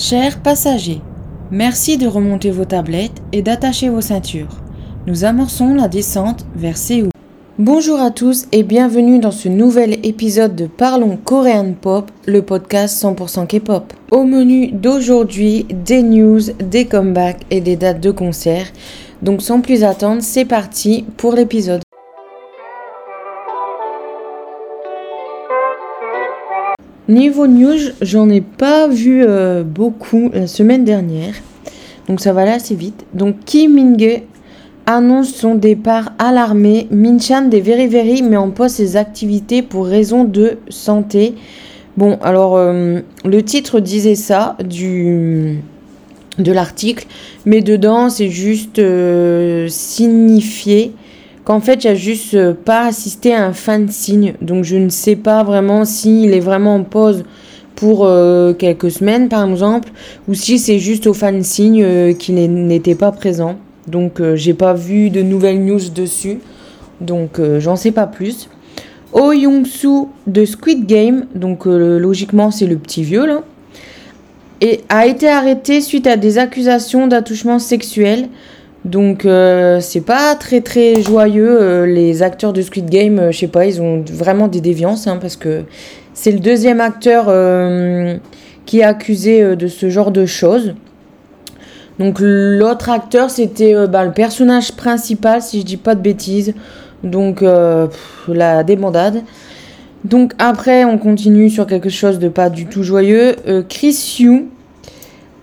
Chers passagers, merci de remonter vos tablettes et d'attacher vos ceintures. Nous amorçons la descente vers Séoul. Bonjour à tous et bienvenue dans ce nouvel épisode de Parlons Korean Pop, le podcast 100% K-pop. Au menu d'aujourd'hui, des news, des comebacks et des dates de concert. Donc sans plus attendre, c'est parti pour l'épisode. Niveau news, j'en ai pas vu euh, beaucoup la semaine dernière. Donc ça va aller assez vite. Donc Kim Min-ge annonce son départ à l'armée. Min-chan des Very Very met en pause ses activités pour raison de santé. Bon, alors euh, le titre disait ça de l'article, mais dedans c'est juste euh, signifié qu'en fait, j'ai juste euh, pas assisté à un fan signe. Donc, je ne sais pas vraiment s'il est vraiment en pause pour euh, quelques semaines, par exemple, ou si c'est juste au fan signe euh, qu'il n'était pas présent. Donc, j'ai pas vu de nouvelles news dessus. Donc, j'en sais pas plus. Oh Young-soo de Squid Game, donc logiquement, c'est le petit vieux là, et a été arrêté suite à des accusations d'attouchement sexuel. Donc euh, c'est pas très très joyeux euh, les acteurs de Squid Game, euh, je sais pas, ils ont vraiment des déviances hein, parce que c'est le deuxième acteur qui est accusé de ce genre de choses. Donc l'autre acteur c'était bah, le personnage principal si je dis pas de bêtises. Donc la débandade. Donc après on continue sur quelque chose de pas du tout joyeux. Chris Yu,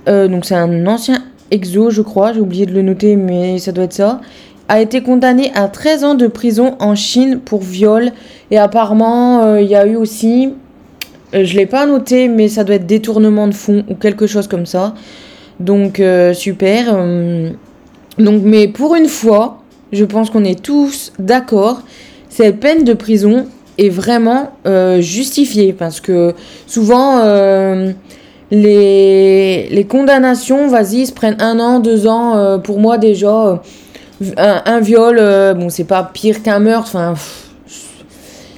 donc c'est un ancien Exo, je crois, j'ai oublié de le noter, mais ça doit être ça, a été condamné à 13 ans de prison en Chine pour viol. Et apparemment, euh, il y a eu aussi, euh, je l'ai pas noté, mais ça doit être détournement de fonds ou quelque chose comme ça. Donc, euh, super. donc, mais pour une fois, je pense qu'on est tous d'accord, cette peine de prison est vraiment justifiée. Parce que souvent les, les condamnations, vas-y, se prennent un an, deux ans. Euh, pour moi, déjà, euh, un, viol, euh, bon, c'est pas pire qu'un meurtre. Enfin,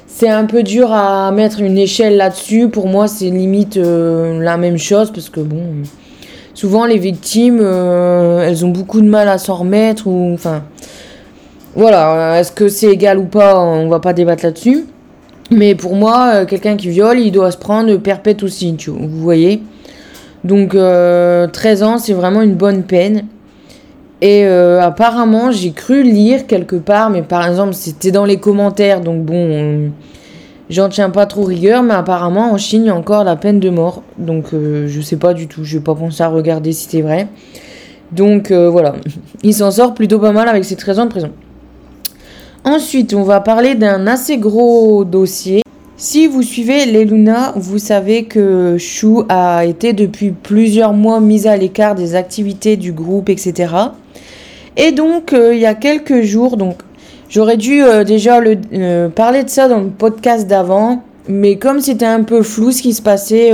c'est un peu dur à mettre une échelle là-dessus. Pour moi, c'est limite la même chose parce que, bon, souvent, les victimes, elles ont beaucoup de mal à s'en remettre. Ou, enfin, voilà, est-ce que c'est égal ou pas On va pas débattre là-dessus. Mais pour moi, quelqu'un qui viole, il doit se prendre perpète aussi, tu vous voyez donc 13 euh, ans, c'est vraiment une bonne peine. Et euh, apparemment, j'ai cru lire quelque part, mais par exemple, c'était dans les commentaires, donc bon, j'en tiens pas trop rigueur, mais apparemment, en Chine, encore la peine de mort. Donc euh, je sais pas du tout, je vais pas penser à regarder si c'est vrai. Donc voilà, il s'en sort plutôt pas mal avec ses 13 ans de prison. Ensuite, on va parler d'un assez gros dossier si vous suivez les Luna, vous savez que Chou a été depuis plusieurs mois mise à l'écart des activités du groupe, etc. Et donc, euh, il y a quelques jours, donc j'aurais dû euh, déjà euh, parler de ça dans le podcast d'avant, mais comme c'était un peu flou ce qui se passait,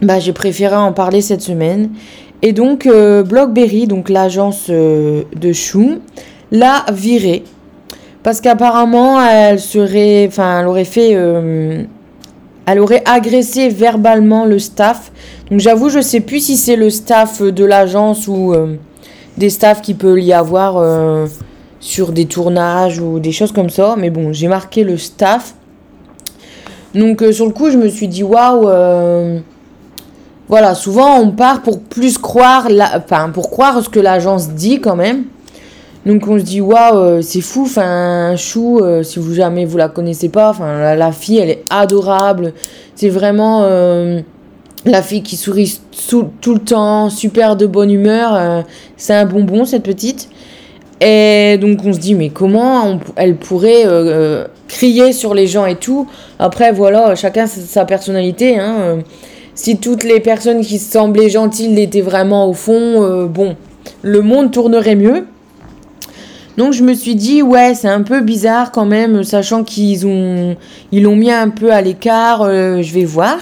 bah, j'ai préféré en parler cette semaine. Et donc, Blockberry, donc l'agence de Chou, l'a viré parce qu'apparemment, elle serait. Enfin, elle aurait fait. Euh, elle aurait agressé verbalement le staff. Donc j'avoue, je sais plus si c'est le staff de l'agence ou euh, des staffs qui peut y avoir euh, sur des tournages ou des choses comme ça. Mais bon, j'ai marqué le staff. Donc sur le coup, je me suis dit waouh. voilà, souvent on part pour plus croire, enfin pour croire ce que l'agence dit quand même. Donc on se dit waouh, euh, c'est fou, enfin Chou, euh, si vous jamais vous la connaissez pas, enfin la, fille elle est adorable, c'est vraiment euh, la fille qui sourit tout le temps, super de bonne humeur, c'est un bonbon cette petite. Et donc on se dit mais comment elle pourrait crier sur les gens et tout. Après voilà, chacun sa personnalité. Hein. Si toutes les personnes qui semblaient gentilles l'étaient vraiment au fond, bon, le monde tournerait mieux. Donc je me suis dit ouais c'est un peu bizarre quand même sachant qu'ils ont ils l'ont mis un peu à l'écart euh, je vais voir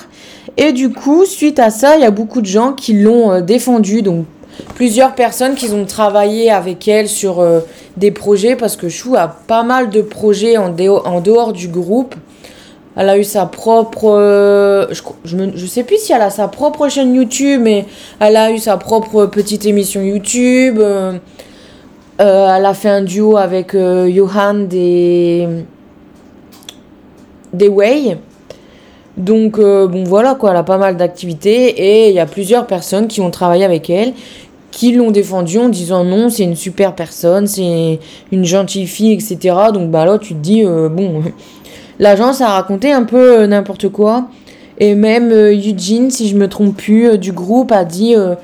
et du coup suite à ça il y a beaucoup de gens qui l'ont euh, défendu donc plusieurs personnes qui ont travaillé avec elle sur euh, des projets parce que Chou a pas mal de projets en, dehors du groupe Elle a eu sa propre. euh, je, je, sais plus si elle a sa propre chaîne YouTube, mais elle a eu sa propre petite émission YouTube. Elle a fait un duo avec euh, Johan des. des. Donc, euh, bon, voilà quoi, elle a pas mal d'activités et il y a plusieurs personnes qui ont travaillé avec elle qui l'ont défendue en disant non, c'est une super personne, c'est une gentille fille, etc. Donc, bah là, tu te dis, euh, bon, l'agence a raconté un peu euh, n'importe quoi. Et même euh, Eugene, si je me trompe plus, euh, du groupe, a dit euh,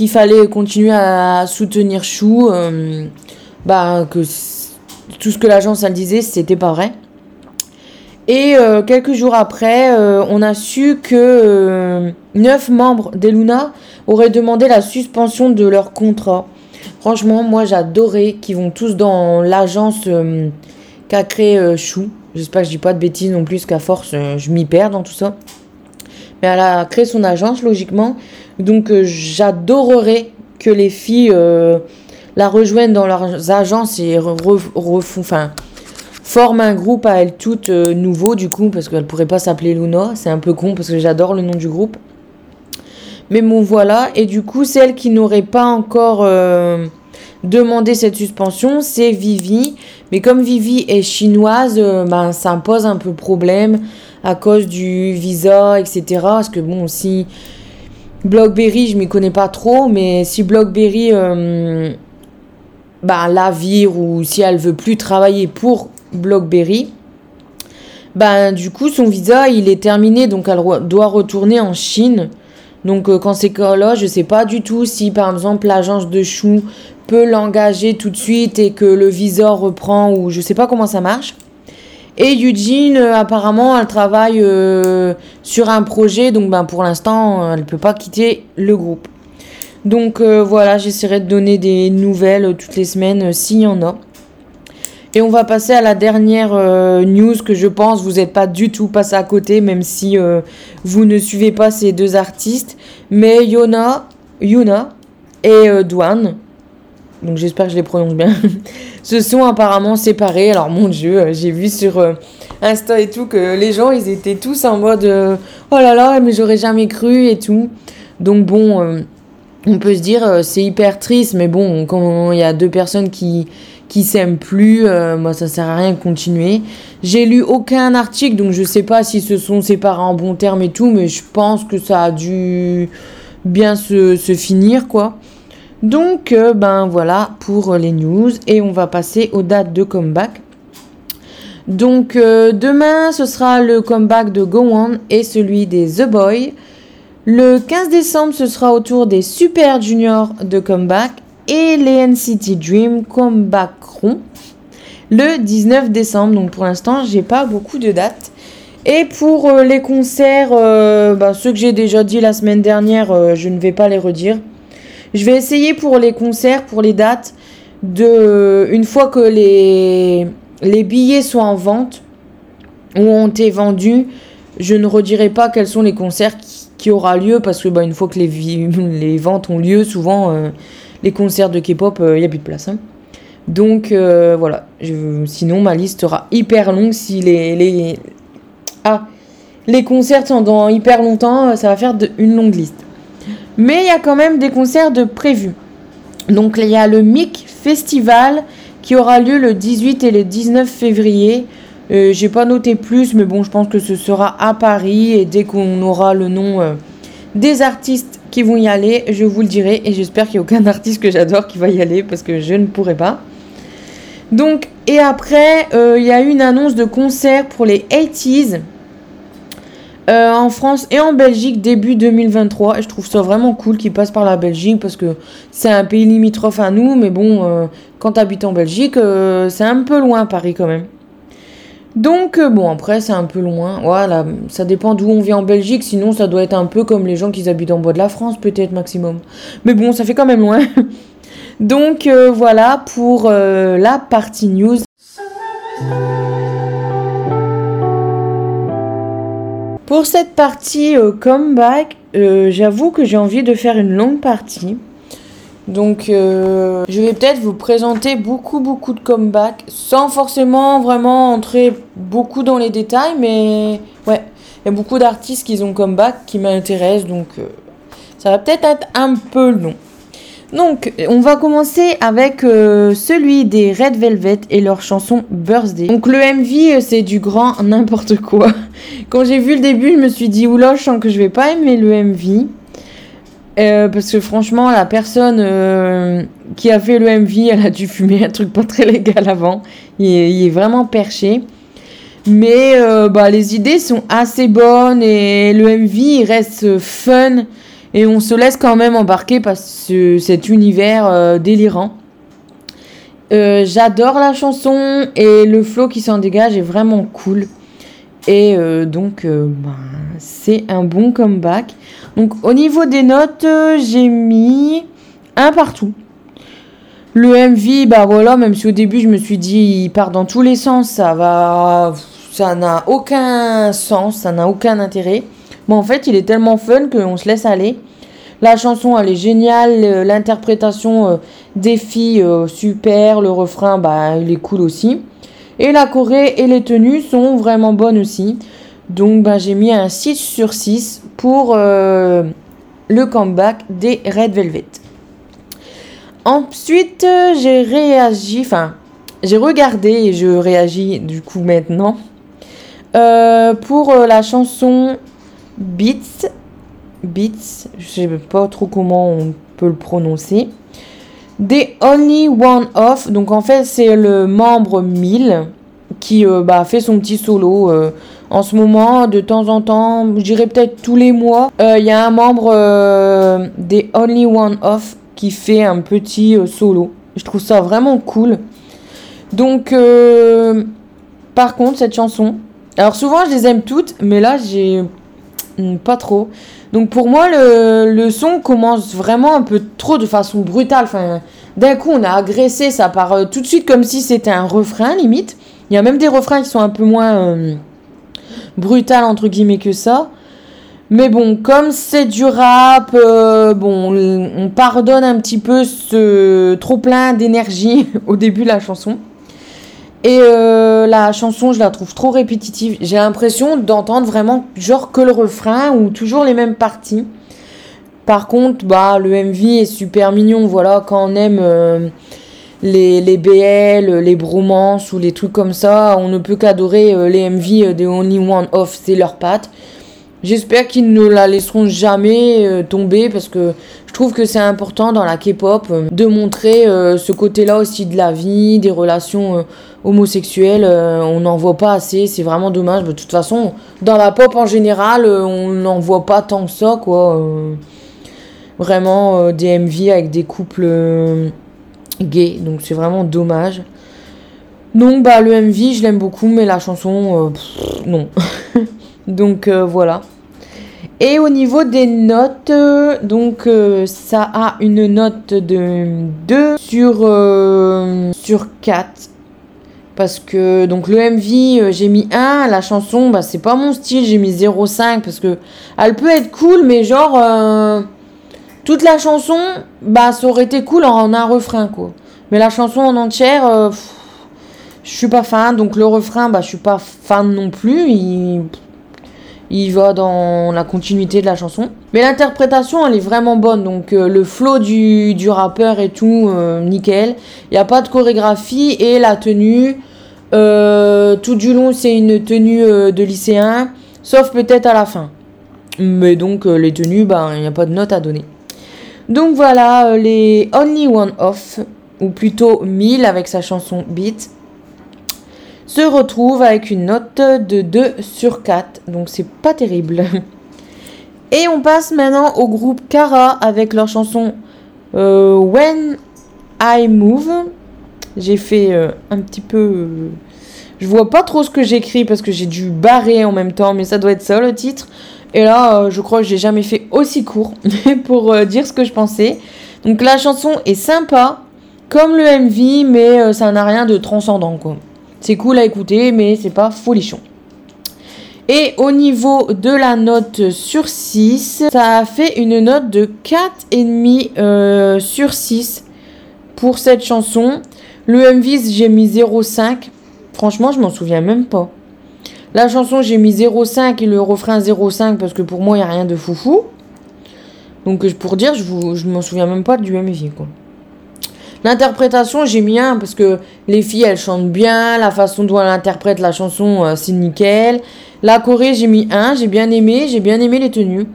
qu'il fallait continuer à soutenir Chou. euh, bah, que tout ce que l'agence elle disait, c'était pas vrai. Et euh, quelques jours après, euh, on a su que neuf membres d'Eluna auraient demandé la suspension de leur contrat. Franchement, moi j'adorais qu'ils vont tous dans l'agence qu'a créé Chou. J'espère que je dis pas de bêtises non plus, qu'à force je m'y perds dans tout ça. Mais elle a créé son agence logiquement. Donc euh, j'adorerais que les filles euh, la rejoignent dans leurs agences et re- re- refont, enfin, forment un groupe à elles toutes euh, nouveau du coup parce qu'elle pourrait pas s'appeler Luna. C'est un peu con parce que j'adore le nom du groupe. Mais bon voilà et du coup celle qui n'aurait pas encore demandé cette suspension c'est Vivi. Mais comme Vivi est chinoise, euh, ben, ça me pose un peu problème à cause du visa, etc. Parce que bon, si Blockberry, je m'y connais pas trop, mais si Blockberry euh, ben, la vire ou si elle veut plus travailler pour Blockberry, ben du coup son visa il est terminé, donc elle doit retourner en Chine. Donc euh, quand c'est cas-là, je sais pas du tout si par exemple l'agence de Chou peut l'engager tout de suite et que le visa reprend ou je sais pas comment ça marche. Et Eugene, euh, apparemment, elle travaille euh, sur un projet, donc ben, pour l'instant, euh, elle ne peut pas quitter le groupe. Donc voilà, j'essaierai de donner des nouvelles toutes les semaines s'il y en a. Et on va passer à la dernière news que je pense vous n'êtes pas du tout passé à côté, même si vous ne suivez pas ces deux artistes. Mais Yona, Yuna et euh, Douane, donc j'espère que je les prononce bien, se sont apparemment séparés. Alors mon dieu, euh, j'ai vu sur euh, Insta et tout que les gens ils étaient tous en mode euh, oh là là, mais j'aurais jamais cru et tout. Donc bon, on peut se dire c'est hyper triste, mais bon, quand il y a deux personnes qui qui s'aiment plus, moi ça sert à rien de continuer. J'ai lu aucun article, donc je sais pas s'ils se sont séparés en bons termes et tout, mais je pense que ça a dû bien se, se finir quoi. Donc, euh, ben voilà pour les news. Et on va passer aux dates de comeback. Donc, euh, demain, ce sera le comeback de Go On et celui des The Boy. Le 15 décembre, ce sera au tour des Super Juniors de comeback. Et les NCT Dream comebackeront le 19 décembre. Donc, pour l'instant, j'ai pas beaucoup de dates. Et pour euh, les concerts, euh, ben, ceux que j'ai déjà dit la semaine dernière, euh, je ne vais pas les redire. Je vais essayer pour les concerts, pour les dates, de une fois que les, les billets sont en vente ou ont été vendus, je ne redirai pas quels sont les concerts qui, qui aura lieu parce que bah, une fois que les, les ventes ont lieu, souvent euh, les concerts de K-pop, il n'y a plus de place. hein. Donc euh, voilà, sinon ma liste sera hyper longue si les, les... Ah, les concerts sont dans hyper longtemps, ça va faire une longue liste. Mais il y a quand même des concerts de prévus. Donc il y a le MIC Festival qui aura lieu le 18 et le 19 février. Euh, J'ai pas noté plus, mais bon, je pense que ce sera à Paris et dès qu'on aura le nom euh, des artistes qui vont y aller, je vous le dirai et j'espère qu'il n'y a aucun artiste que j'adore qui va y aller parce que je ne pourrai pas. Donc, et après, euh, il y a eu une annonce de concert pour les 80s euh, en France et en Belgique début 2023 et je trouve ça vraiment cool qu'ils passent par la Belgique parce que c'est un pays limitrophe à nous mais bon euh, quand t'habites en Belgique euh, c'est un peu loin Paris quand même. Donc bon après c'est un peu loin voilà ça dépend d'où on vit en Belgique sinon ça doit être un peu comme les gens qui habitent en bois de la France peut-être maximum. Mais bon ça fait quand même loin. Donc voilà pour la partie news Pour cette partie euh, comeback, euh, j'avoue que j'ai envie de faire une longue partie. Donc, euh, je vais peut-être vous présenter beaucoup, beaucoup de comebacks, sans forcément vraiment entrer beaucoup dans les détails, mais ouais, il y a beaucoup d'artistes qui ont comeback qui m'intéressent, donc ça va peut-être être un peu long. Donc, on va commencer avec euh, celui des Red Velvet et leur chanson Birthday. Donc, le MV, c'est du grand n'importe quoi. Quand j'ai vu le début, je me suis dit, oula, je sens que je vais pas aimer le MV. Euh, parce que franchement, la personne euh, qui a fait le MV, elle a dû fumer un truc pas très légal avant. Il est, vraiment perché. Mais euh, bah, les idées sont assez bonnes et le MV il reste fun et on se laisse quand même embarquer par cet univers délirant. J'adore la chanson et le flow qui s'en dégage est vraiment cool. Et donc, bah, c'est un bon comeback. Donc au niveau des notes, euh, j'ai mis un partout. Le MV, bah voilà, même si au début je me suis dit il part dans tous les sens, ça va, ça n'a aucun sens, ça n'a aucun intérêt. Mais en fait, il est tellement fun qu'on se laisse aller. La chanson, elle est géniale, l'interprétation euh, des filles, euh, super, le refrain, bah il est cool aussi. Et la Corée et les tenues sont vraiment bonnes aussi. Donc bah, j'ai mis un 6 sur 6 pour euh, le comeback des Red Velvet. Ensuite, j'ai réagi, enfin, j'ai regardé et je réagis du coup maintenant euh, pour euh, la chanson Beats. Beats, je sais pas trop comment on peut le prononcer. Des Only One Off, donc en fait c'est le membre 1000 qui bah, fait son petit solo en ce moment, de temps en temps, je dirais peut-être tous les mois, il euh, y a un membre euh, des Only One Off qui fait un petit euh, solo. Je trouve ça vraiment cool. Donc, par contre, cette chanson, alors souvent je les aime toutes, mais là j'ai pas trop. Donc pour moi, le, son commence vraiment un peu trop de façon brutale. Enfin, d'un coup, on a agressé, ça part tout de suite comme si c'était un refrain limite. Il y a même des refrains qui sont un peu moins brutal entre guillemets que ça. Mais bon, comme c'est du rap, euh, bon, on pardonne un petit peu ce trop plein d'énergie au début de la chanson. Et euh, la chanson, je la trouve trop répétitive. J'ai l'impression d'entendre vraiment genre que le refrain ou toujours les mêmes parties. Par contre, bah, le MV est super mignon. Voilà, quand on aime euh, les, les BL, les bromances ou les trucs comme ça. On ne peut qu'adorer euh, les MV de Only One Off, c'est leur patte. J'espère qu'ils ne la laisseront jamais euh, tomber parce que je trouve que c'est important dans la K-pop euh, de montrer ce côté-là aussi de la vie, des relations homosexuelles. on n'en voit pas assez, c'est vraiment dommage. de toute façon, dans la pop en général, on n'en voit pas tant que ça, quoi. vraiment des MV avec des couples gay, donc c'est vraiment dommage. Donc bah le MV je l'aime beaucoup mais la chanson euh, non. donc euh, voilà. Et au niveau des notes, donc euh, ça a une note de 2 sur, sur 4. Parce que donc le MV j'ai mis 1, la chanson bah c'est pas mon style, j'ai mis 0,5 parce que elle peut être cool mais genre toute la chanson, bah, ça aurait été cool en un refrain, quoi. Mais la chanson en entière, euh, je suis pas fan. Donc le refrain, bah, je suis pas fan non plus. Il, il va dans la continuité de la chanson. Mais l'interprétation, elle est vraiment bonne. Donc euh, le flow du, du, rappeur et tout, euh, nickel. Il n'y a pas de chorégraphie et la tenue. Tout du long, c'est une tenue de lycéen. Sauf peut-être à la fin. Mais donc les tenues, bah, il n'y a pas de note à donner. Donc voilà, euh, les Only One Off, ou plutôt 1000 avec sa chanson Beat, se retrouve avec une note de 2 sur 4. Donc c'est pas terrible. Et on passe maintenant au groupe Kara avec leur chanson euh, When I Move. J'ai fait euh, un petit peu... je vois pas trop ce que j'écris parce que j'ai dû barrer en même temps, mais ça doit être ça le titre. Et là, euh, je crois que j'ai jamais fait aussi court pour euh, dire ce que je pensais. Donc la chanson est sympa, comme le MV, mais euh, ça n'a rien de transcendant quoi. C'est cool à écouter, mais c'est pas folichon. Et au niveau de la note sur 6, ça a fait une note de 4,5 euh, sur 6 pour cette chanson. Le MV, j'ai mis 0,5. Franchement, je m'en souviens même pas. La chanson, j'ai mis 0,5 et le refrain 0,5 parce que pour moi, il n'y a rien de foufou. Donc, pour dire, je, vous, je m'en souviens même pas du MV, quoi. L'interprétation, j'ai mis un parce que les filles, elles chantent bien. La façon dont elles interprètent la chanson, euh, c'est nickel. La Corée, j'ai mis un. J'ai bien aimé. J'ai bien aimé les tenues.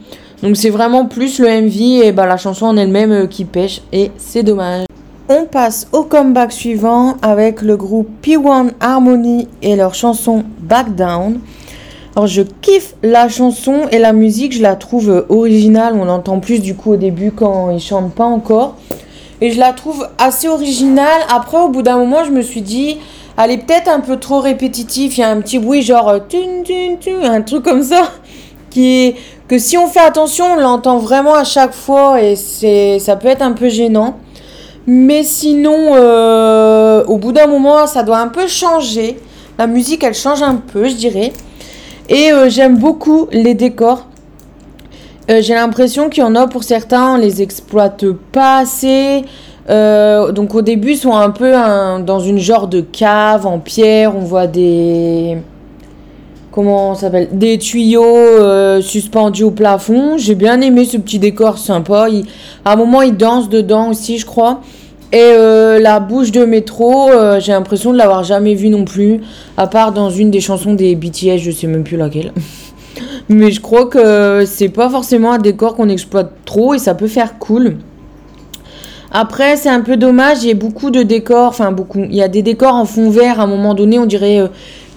Donc, c'est vraiment plus le MV et bah, la chanson en elle-même euh, qui pêche. Et c'est dommage. On passe au comeback suivant avec le groupe P1 Harmony et leur chanson Back Down. Alors je kiffe la chanson et la musique, je la trouve originale. On l'entend plus du coup au début quand ils chantent pas encore. Et je la trouve assez originale. Après, au bout d'un moment, je me suis dit, elle est peut-être un peu trop répétitive. Il y a un petit bruit genre euh, tun, tun, tun, un truc comme ça. Qui que si on fait attention, on l'entend vraiment à chaque fois et c'est, ça peut être un peu gênant. Mais sinon, euh, au bout d'un moment, ça doit un peu changer. La musique, elle change un peu, je dirais. Et euh, j'aime beaucoup les décors. Euh, j'ai l'impression qu'il y en a pour certains, on les exploite pas assez. Donc au début, ils sont un peu dans une genre de cave en pierre. On voit des comment s'appelle Des tuyaux euh, suspendus au plafond. J'ai bien aimé ce petit décor sympa. à un moment, ils dansent dedans aussi, je crois. Et la bouche de métro, j'ai l'impression de l'avoir jamais vue non plus, à part dans une des chansons des BTS, je sais même plus laquelle. Mais je crois que c'est pas forcément un décor qu'on exploite trop et ça peut faire cool. Après, c'est un peu dommage, il y a beaucoup de décors, enfin beaucoup, il y a des décors en fond vert à un moment donné, on dirait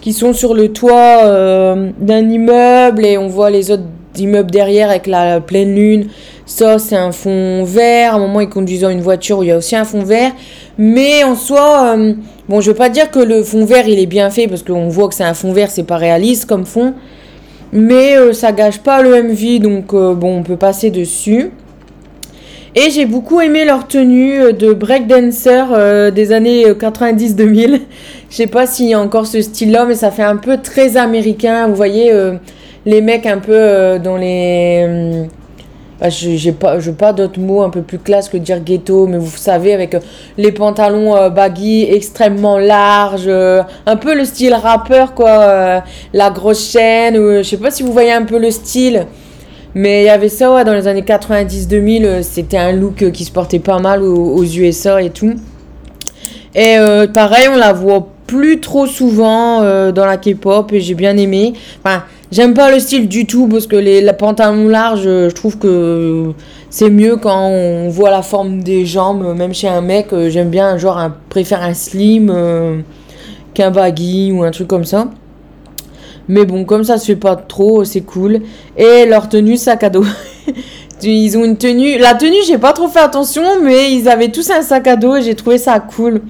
qu'ils sont sur le toit euh, d'un immeuble et on voit les autres immeubles derrière avec la pleine lune. Ça, c'est un fond vert. À un moment, ils conduisent une voiture où il y a aussi un fond vert. Mais en soi, euh, bon, je veux pas dire que le fond vert, il est bien fait parce qu'on voit que c'est un fond vert, c'est pas réaliste comme fond. Mais euh, ça gâche pas le MV, donc bon, on peut passer dessus. Et j'ai beaucoup aimé leur tenue euh, de breakdancer des années 90-2000. Je sais pas s'il y a encore ce style-là, mais ça fait un peu très américain. Vous voyez, les mecs un peu dans les bah, j'ai pas, pas d'autres mots un peu plus classe que dire ghetto, mais vous savez, avec euh, les pantalons euh, baggy extrêmement larges, euh, un peu le style rappeur, quoi, la grosse chaîne, je sais pas si vous voyez un peu le style, mais il y avait ça, dans les années 90-2000, c'était un look qui se portait pas mal aux, USA et tout. Et pareil, on la voit plus trop souvent dans la K-pop et j'ai bien aimé. Enfin, J'aime pas le style du tout parce que les, pantalons larges, je trouve que c'est mieux quand on voit la forme des jambes. Même chez un mec, euh, j'aime bien, genre, préfère un slim euh, qu'un baggy ou un truc comme ça. Mais bon, comme ça se fait pas trop, c'est cool. Et leur tenue sac à dos. ils ont une tenue. La tenue, j'ai pas trop fait attention, mais ils avaient tous un sac à dos et j'ai trouvé ça cool.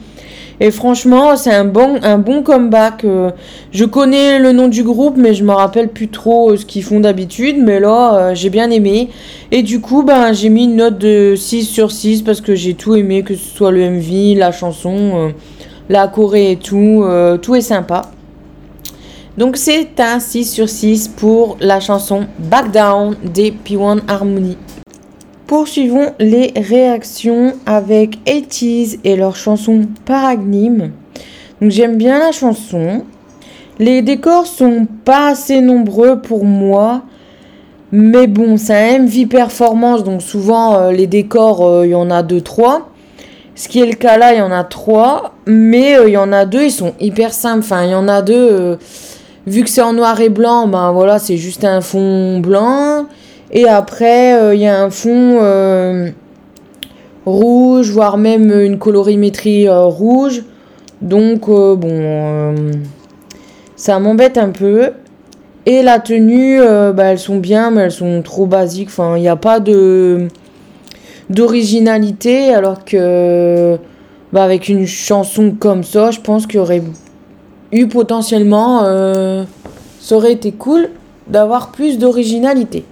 Et franchement, c'est un bon, un bon comeback. Euh. je connais le nom du groupe, mais je me rappelle plus trop euh, ce qu'ils font d'habitude. Mais là, euh, j'ai bien aimé. Et du coup, ben, j'ai mis une note de 6 sur 6 parce que j'ai tout aimé, que ce soit le MV, la chanson, la Corée et tout. tout est sympa. Donc c'est un 6 sur 6 pour la chanson Back Down des P1 Harmony. Poursuivons les réactions avec 80 et leur chanson Paragnime. Donc j'aime bien la chanson. Les décors sont pas assez nombreux pour moi. Mais bon, c'est un MV performance, donc souvent euh, les décors, euh, il y en a 2-3. Ce qui est le cas là, il y en a 3. Mais euh, il y en a deux, ils sont hyper simples. Enfin, il y en a deux, vu que c'est en noir et blanc, ben voilà, c'est juste un fond blanc. Et après, euh, il y a un fond euh, rouge, voire même une colorimétrie euh, rouge. Donc, bon, ça m'embête un peu. Et la tenue, bah, elles sont bien, mais elles sont trop basiques. Enfin, il n'y a pas de d'originalité, alors que bah, avec une chanson comme ça, je pense qu'il y aurait eu potentiellement, ça aurait été cool d'avoir plus d'originalité.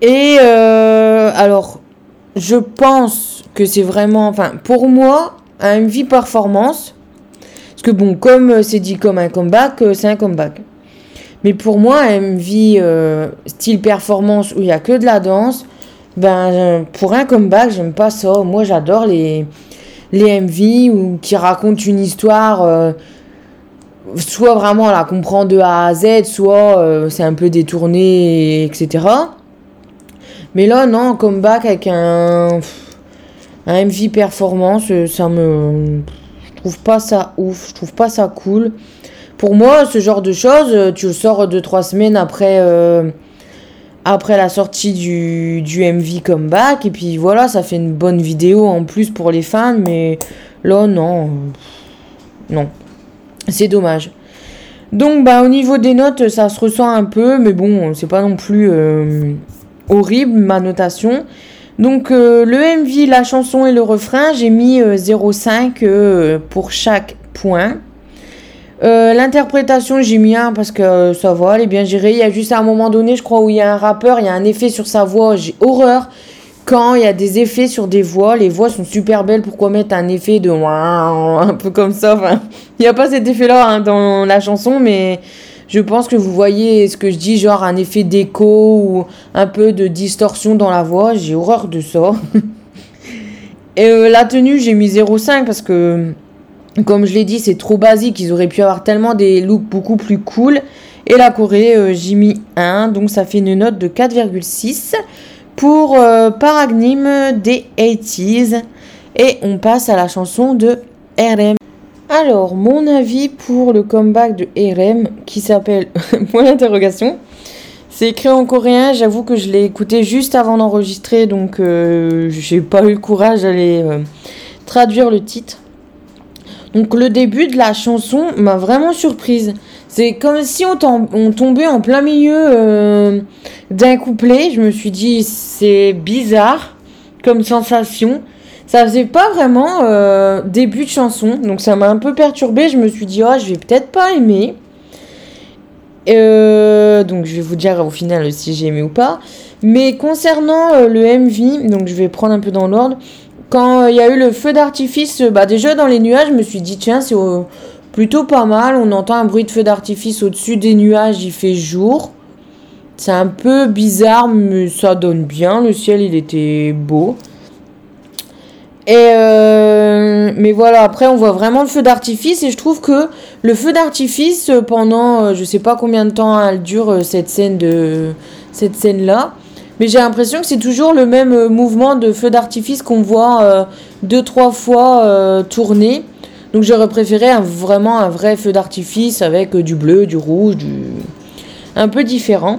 Et euh, alors, je pense que c'est vraiment, enfin, pour moi, un MV performance, parce que bon, comme c'est dit comme un comeback, euh, c'est un comeback. Mais pour moi, MV euh, style performance où il y a que de la danse, ben pour un comeback, j'aime pas ça. Moi, j'adore les les MV ou qui racontent une histoire. Euh, soit vraiment la comprend de A à Z, soit euh, c'est un peu détourné, etc. Mais là, non, comeback avec un, un MV performance, ça me. Je trouve pas ça ouf, je trouve pas ça cool. Pour moi, ce genre de choses, tu le sors deux, trois semaines après, euh, après la sortie du, du MV Comeback. Et puis voilà, ça fait une bonne vidéo en plus pour les fans. Mais là, non. Non. C'est dommage. Donc, bah, au niveau des notes, ça se ressent un peu. Mais bon, c'est pas non plus euh, horrible, ma notation. Donc, euh, le MV, la chanson et le refrain, j'ai mis 0,5 pour chaque point. Euh, l'interprétation, j'ai mis un parce que ça va, elle est bien gérée. Il y a juste à un moment donné, je crois, où il y a un rappeur, il y a un effet sur sa voix. J'ai horreur quand il y a des effets sur des voix. Les voix sont super belles. Pourquoi mettre un effet de un peu comme ça? Enfin, il n'y a pas cet effet-là hein, dans la chanson, mais je pense que vous voyez ce que je dis, genre un effet d'écho ou un peu de distorsion dans la voix. J'ai horreur de ça. Et euh, la tenue, j'ai mis 0,5 parce que comme je l'ai dit, c'est trop basique. Ils auraient pu avoir tellement des looks beaucoup plus cool. Et la Corée, euh, j'ai mis 1. Donc ça fait une note de 4,6 pour euh, Paragnim des 80s. Et on passe à la chanson de RM. Alors, mon avis pour le comeback de RM qui s'appelle Point d'interrogation. C'est écrit en coréen, j'avoue que je l'ai écouté juste avant d'enregistrer, donc euh, j'ai pas eu le courage d'aller traduire le titre. Donc le début de la chanson m'a vraiment surprise. C'est comme si on, tombait en plein milieu euh, d'un couplet. Je me suis dit, c'est bizarre comme sensation. Ça faisait pas vraiment euh, début de chanson. Donc ça m'a un peu perturbé. Je me suis dit, oh, je vais peut-être pas aimer. Euh, donc je vais vous dire au final si j'ai aimé ou pas. Mais concernant le MV, donc je vais prendre un peu dans l'ordre quand il y a eu le feu d'artifice, bah déjà dans les nuages, je me suis dit, tiens, c'est plutôt pas mal. On entend un bruit de feu d'artifice au-dessus des nuages, il fait jour. C'est un peu bizarre, mais ça donne bien. Le ciel, il était beau. Et euh, mais voilà, après on voit vraiment le feu d'artifice et je trouve que le feu d'artifice pendant euh, je sais pas combien de temps elle dure euh, cette scène de cette scène là, mais j'ai l'impression que c'est toujours le même euh, mouvement de feu d'artifice qu'on voit euh, deux, trois fois euh, tourner. Donc j'aurais préféré vraiment un vrai feu d'artifice avec du bleu, du rouge, du... un peu différent.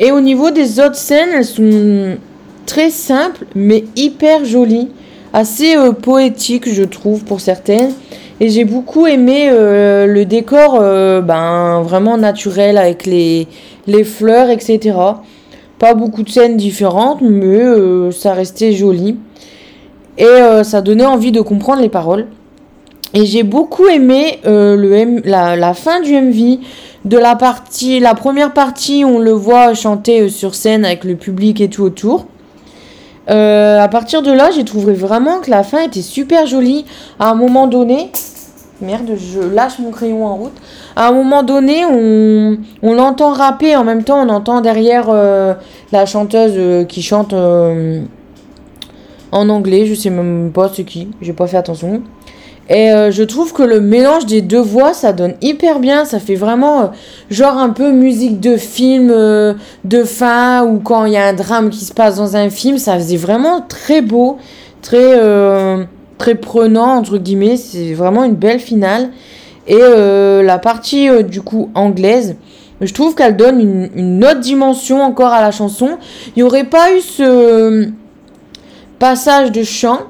Et au niveau des autres scènes, elles sont très simples mais hyper jolies. Assez poétiques je trouve pour certaines. Et j'ai beaucoup aimé le décor ben, vraiment naturel avec les, les fleurs, etc. Pas beaucoup de scènes différentes, mais euh, ça restait joli. Et euh, ça donnait envie de comprendre les paroles. Et j'ai beaucoup aimé euh, la, fin du MV, de la partie, la première partie, on le voit chanter sur scène avec le public et tout autour. à partir de là, j'ai trouvé vraiment que la fin était super jolie. À un moment donné, Merde, je lâche mon crayon en route. À un moment donné, on, on l'entend rapper, en même temps, on entend derrière euh, la chanteuse euh, qui chante euh, en anglais. Je sais même pas c'est qui, j'ai pas fait attention. Et je trouve que le mélange des deux voix, ça donne hyper bien. Ça fait vraiment genre un peu musique de film de fin ou quand il y a un drame qui se passe dans un film. Ça faisait vraiment très beau, très très prenant, entre guillemets. C'est vraiment une belle finale. Et euh, la partie euh, du coup anglaise, je trouve qu'elle donne une, autre dimension encore à la chanson. Il n'y aurait pas eu ce passage de chant.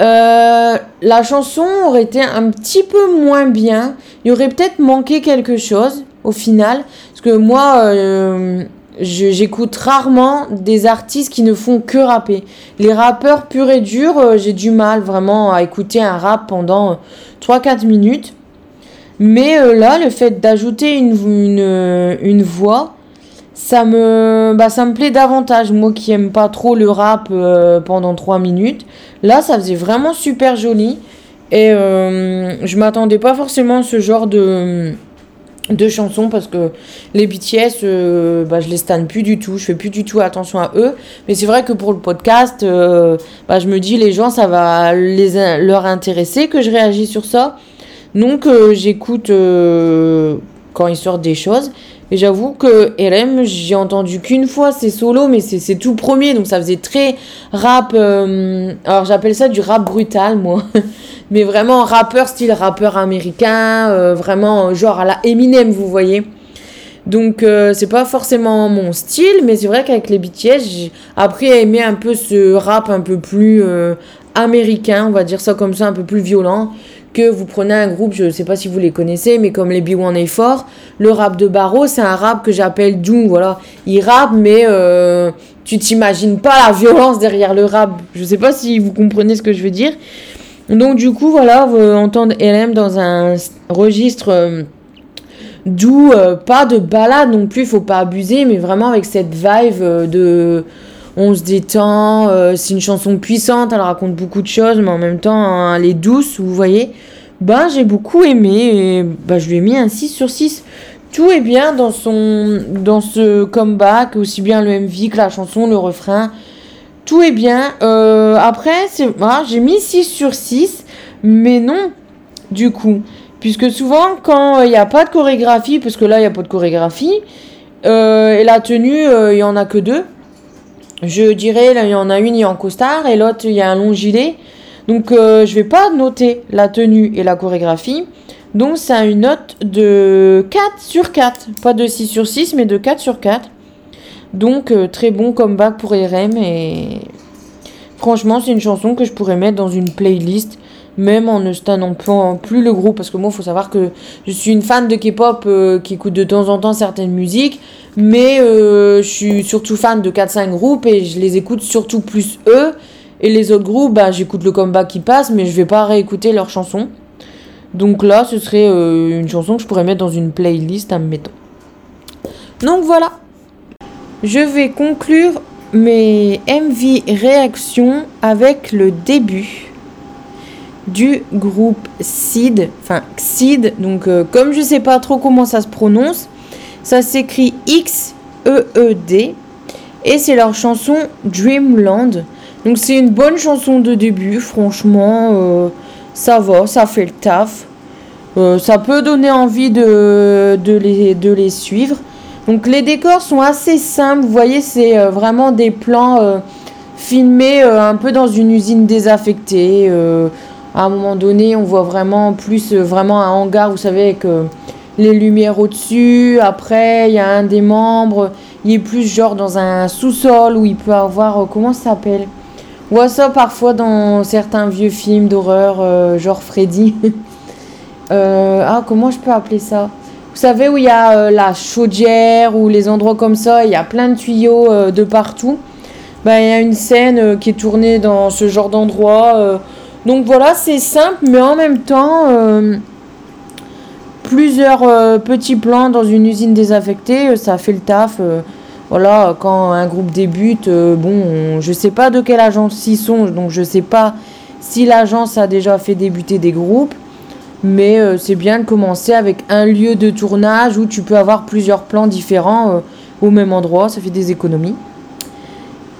Euh, la chanson aurait été un petit peu moins bien. Il y aurait peut-être manqué quelque chose au final. Parce que moi, j'écoute rarement des artistes qui ne font que rapper. Les rappeurs purs et durs, euh, j'ai du mal vraiment à écouter un rap pendant 3-4 minutes. Mais euh, là, le fait d'ajouter une, voix, ça me, bah, ça me plaît davantage. Moi qui aime pas trop le rap euh, pendant 3 minutes, là, ça faisait vraiment super joli. Et je m'attendais pas forcément à ce genre de, deux chansons parce que les BTS, euh, bah, je les stanne plus du tout, je fais plus du tout attention à eux. Mais c'est vrai que pour le podcast, euh, bah, je me dis les gens, ça va les, leur intéresser que je réagis sur ça. Donc euh, j'écoute quand ils sortent des choses. Et j'avoue que RM, j'ai entendu qu'une fois c'est solo, mais c'est tout premier, donc ça faisait très rap. alors j'appelle ça du rap brutal, moi. mais vraiment rappeur style rappeur américain, euh, vraiment genre à la Eminem, vous voyez. Donc euh, c'est pas forcément mon style, mais c'est vrai qu'avec les BTS, j'ai appris à aimer un peu ce rap un peu plus euh, américain, on va dire ça comme ça, un peu plus violent. Que vous prenez un groupe, je sais pas si vous les connaissez, mais comme les B1A4, le rap de Barreau, c'est un rap que j'appelle doux, voilà. Il rappe, mais tu t'imagines pas la violence derrière le rap. Je sais pas si vous comprenez ce que je veux dire. Donc du coup, voilà, vous entendre LM dans un registre euh, doux, euh, pas de balade non plus, il faut pas abuser, mais vraiment avec cette vibe euh, de on se détend, c'est une chanson puissante, elle raconte beaucoup de choses, mais en même temps, hein, elle est douce, vous voyez. Ben, j'ai beaucoup aimé et ben, je lui ai mis un 6 sur 6. Tout est bien dans, son, dans ce comeback, aussi bien le MV que la chanson, le refrain tout est bien. Euh, après, c'est, voilà, j'ai mis 6 sur 6, mais non, du coup. Puisque souvent, quand il n'y a pas de chorégraphie, parce que là, il n'y a pas de chorégraphie, euh, et la tenue, il n'y en a que deux. Je dirais, là, il y en a une, il a en costard, et l'autre, il y a un long gilet. Donc, euh, je vais pas noter la tenue et la chorégraphie. Donc, c'est une note de 4 sur 4. Pas de 6 sur 6, mais de 4 sur 4. Donc euh, très bon comeback pour RM et franchement c'est une chanson que je pourrais mettre dans une playlist même en ne stannant plus le groupe parce que moi il faut savoir que je suis une fan de K-pop euh, qui écoute de temps en temps certaines musiques mais euh, je suis surtout fan de 4-5 groupes et je les écoute surtout plus eux. Et les autres groupes bah, j'écoute le comeback qui passe mais je vais pas réécouter leurs chansons. Donc là ce serait une chanson que je pourrais mettre dans une playlist admettons. Donc voilà. Je vais conclure mes MV réactions avec le début du groupe SID, enfin XID, donc euh, comme je sais pas trop comment ça se prononce, ça s'écrit X-E-E-D, et c'est leur chanson Dreamland. Donc c'est une bonne chanson de début, franchement, euh, ça va, ça fait le taf. Euh, ça peut donner envie de, les, de les suivre. Donc les décors sont assez simples, vous voyez c'est vraiment des plans filmés un peu dans une usine désaffectée. À un moment donné on voit vraiment plus vraiment un hangar, vous savez, avec les lumières au-dessus. Après il y a un des membres, il est plus genre dans un sous-sol où il peut avoir, comment ça s'appelle? On voit ça parfois dans certains vieux films d'horreur, genre Freddy. ah comment je peux appeler ça? Vous savez où il y a euh, la chaudière ou les endroits comme ça, il y a plein de tuyaux euh, de partout. Ben, il y a une scène euh, qui est tournée dans ce genre d'endroit. Donc voilà, c'est simple, mais en même temps, plusieurs petits plans dans une usine désaffectée, ça fait le taf. voilà, quand un groupe débute, bon, je sais pas de quelle agence ils sont, donc je sais pas si l'agence a déjà fait débuter des groupes. Mais euh, c'est bien de commencer avec un lieu de tournage où tu peux avoir plusieurs plans différents euh, au même endroit. Ça fait des économies.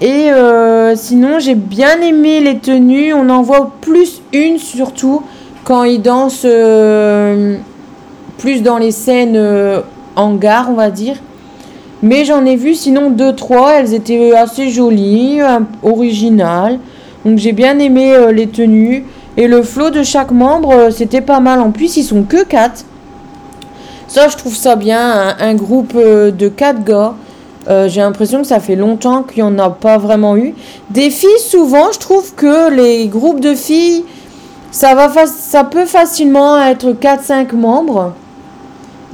Et euh, sinon, j'ai bien aimé les tenues. On en voit plus une surtout quand ils dansent plus dans les scènes en gare, on va dire. Mais j'en ai vu sinon deux, trois. Elles étaient assez jolies, originales. Donc j'ai bien aimé les tenues. Et le flow de chaque membre, euh, c'était pas mal. En plus, ils sont que 4. Ça, je trouve ça bien. Un, groupe euh, de 4 gars. Euh, j'ai l'impression que ça fait longtemps qu'il n'y en a pas vraiment eu. Des filles, souvent, je trouve que les groupes de filles, ça, va ça peut facilement être 4-5 membres.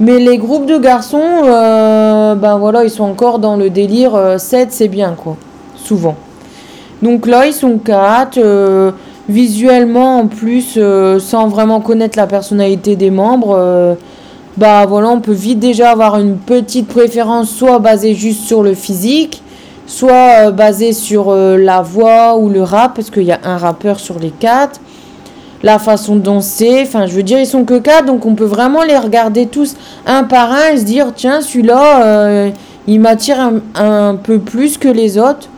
Mais les groupes de garçons, ben voilà, ils sont encore dans le délire 7, c'est bien, quoi. Souvent. Donc là, ils sont 4 visuellement en plus euh, sans vraiment connaître la personnalité des membres euh, bah voilà on peut vite déjà avoir une petite préférence soit basée juste sur le physique soit euh, basée sur la voix ou le rap parce qu'il y a un rappeur sur les quatre la façon de danser. Enfin, je veux dire, ils sont que quatre, donc on peut vraiment les regarder tous un par un et se dire, tiens, celui-là, euh, il m'attire un, peu plus que les autres.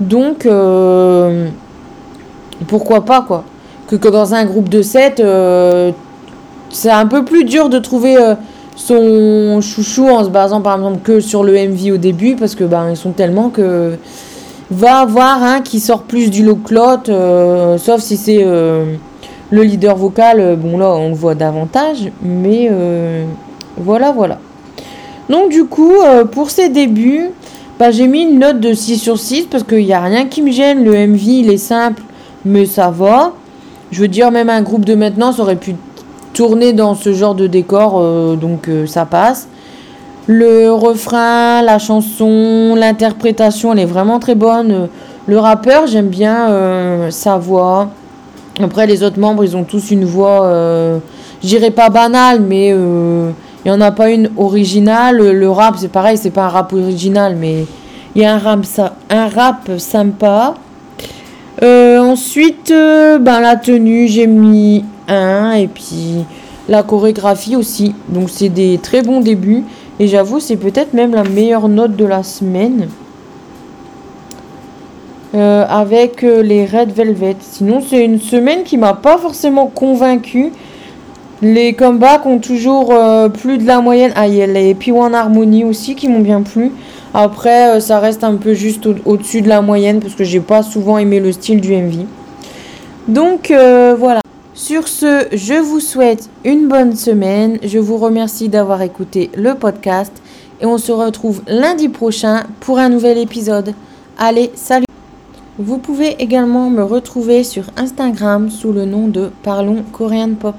Donc, euh, pourquoi pas, quoi. Que, que dans un groupe de 7, euh, c'est un peu plus dur de trouver son chouchou en se basant par exemple que sur le MV au début, parce que ben, ils sont tellement que va avoir un qui sort plus du lot que sauf si c'est le leader vocal, euh, bon là on le voit davantage, mais euh, voilà, voilà. Donc du coup, euh, pour ces débuts, bah, j'ai mis une note de 6 sur 6 parce qu'il n'y a rien qui me gêne. Le MV, il est simple, mais ça va. Je veux dire, même un groupe de maintenance aurait pu tourner dans ce genre de décor, donc ça passe. Le refrain, la chanson, l'interprétation, elle est vraiment très bonne. Le rappeur, j'aime bien sa voix. Après, les autres membres, ils ont tous une voix, euh, je dirais pas banale, mais euh, il n'y en a pas une originale. Le rap, c'est pareil, c'est pas un rap original, mais il y a un rap, un rap sympa. Euh, ensuite, ben, la tenue, j'ai mis un, et puis la chorégraphie aussi. Donc, c'est des très bons débuts. Et j'avoue, c'est peut-être même la meilleure note de la semaine. Euh, avec euh, les Red Velvet. Sinon, c'est une semaine qui m'a pas forcément convaincu. Les comebacks ont toujours euh, plus de la moyenne. Ah, il y a les P1 Harmony aussi qui m'ont bien plu. Après, ça reste un peu juste au-dessus de la moyenne parce que j'ai pas souvent aimé le style du MV. Donc voilà. Sur ce, je vous souhaite une bonne semaine. Je vous remercie d'avoir écouté le podcast et on se retrouve lundi prochain pour un nouvel épisode. Allez, salut vous pouvez également me retrouver sur Instagram sous le nom de Parlons Korean Pop.